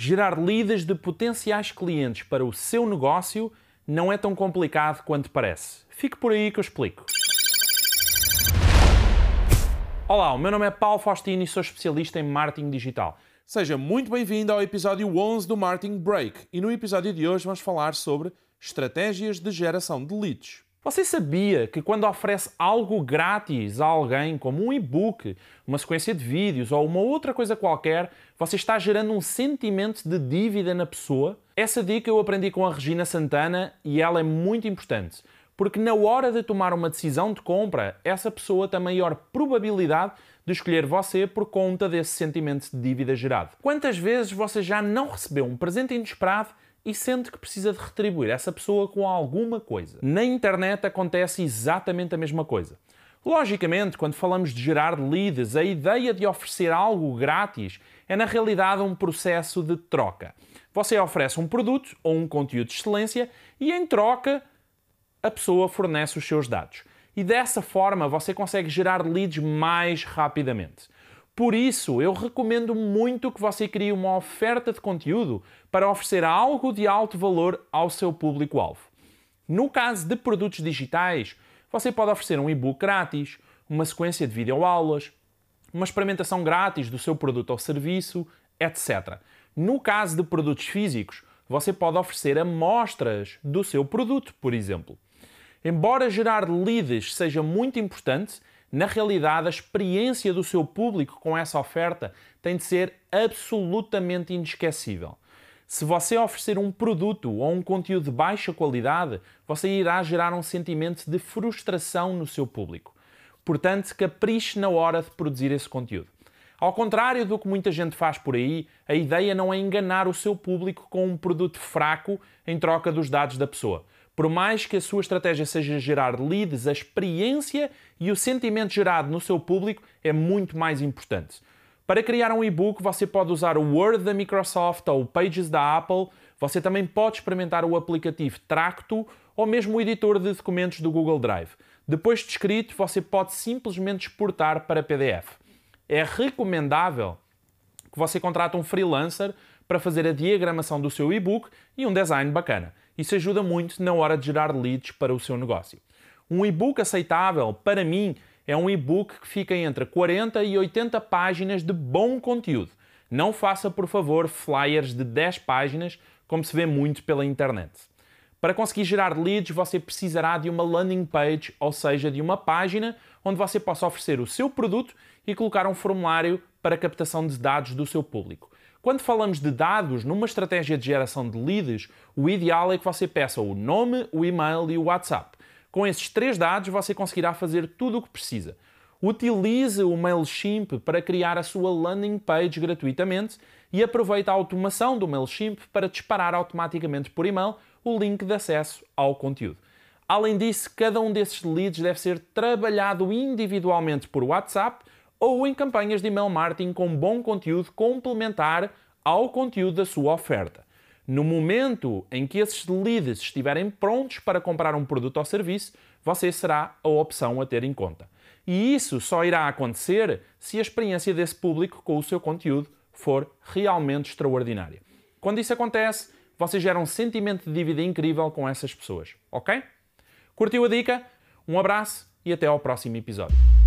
Gerar leads de potenciais clientes para o seu negócio não é tão complicado quanto parece. Fique por aí que eu explico. Olá, o meu nome é Paulo Faustino e sou especialista em marketing digital. Seja muito bem-vindo ao episódio 11 do Marketing Break e no episódio de hoje vamos falar sobre estratégias de geração de leads. Você sabia que quando oferece algo grátis a alguém, como um e-book, uma sequência de vídeos ou uma outra coisa qualquer, você está gerando um sentimento de dívida na pessoa? Essa dica eu aprendi com a Regina Santana e ela é muito importante porque na hora de tomar uma decisão de compra, essa pessoa tem maior probabilidade de escolher você por conta desse sentimento de dívida gerado. Quantas vezes você já não recebeu um presente inesperado e sente que precisa de retribuir essa pessoa com alguma coisa? Na internet acontece exatamente a mesma coisa. Logicamente, quando falamos de gerar leads, a ideia de oferecer algo grátis é na realidade um processo de troca. Você oferece um produto ou um conteúdo de excelência e em troca a pessoa fornece os seus dados. E dessa forma você consegue gerar leads mais rapidamente. Por isso, eu recomendo muito que você crie uma oferta de conteúdo para oferecer algo de alto valor ao seu público-alvo. No caso de produtos digitais, você pode oferecer um e-book grátis, uma sequência de videoaulas, uma experimentação grátis do seu produto ou serviço, etc. No caso de produtos físicos, você pode oferecer amostras do seu produto, por exemplo. Embora gerar leads seja muito importante, na realidade a experiência do seu público com essa oferta tem de ser absolutamente inesquecível. Se você oferecer um produto ou um conteúdo de baixa qualidade, você irá gerar um sentimento de frustração no seu público. Portanto, capriche na hora de produzir esse conteúdo. Ao contrário do que muita gente faz por aí, a ideia não é enganar o seu público com um produto fraco em troca dos dados da pessoa. Por mais que a sua estratégia seja gerar leads, a experiência e o sentimento gerado no seu público é muito mais importante. Para criar um e-book, você pode usar o Word da Microsoft ou o Pages da Apple. Você também pode experimentar o aplicativo Tracto ou mesmo o editor de documentos do Google Drive. Depois de escrito, você pode simplesmente exportar para PDF. É recomendável que você contrate um freelancer para fazer a diagramação do seu e-book e um design bacana. Isso ajuda muito na hora de gerar leads para o seu negócio. Um e-book aceitável, para mim, é um e-book que fica entre 40 e 80 páginas de bom conteúdo. Não faça, por favor, flyers de 10 páginas, como se vê muito pela internet. Para conseguir gerar leads, você precisará de uma landing page, ou seja, de uma página onde você possa oferecer o seu produto e colocar um formulário para captação de dados do seu público. Quando falamos de dados numa estratégia de geração de leads, o ideal é que você peça o nome, o e-mail e o WhatsApp. Com esses três dados, você conseguirá fazer tudo o que precisa. Utilize o MailChimp para criar a sua landing page gratuitamente e aproveite a automação do MailChimp para disparar automaticamente por e-mail o link de acesso ao conteúdo. Além disso, cada um desses leads deve ser trabalhado individualmente por WhatsApp ou em campanhas de email marketing com bom conteúdo complementar ao conteúdo da sua oferta. No momento em que esses leads estiverem prontos para comprar um produto ou serviço, você será a opção a ter em conta. E isso só irá acontecer se a experiência desse público com o seu conteúdo for realmente extraordinária. Quando isso acontece, você gera um sentimento de dívida incrível com essas pessoas, ok? Curtiu a dica? Um abraço e até ao próximo episódio.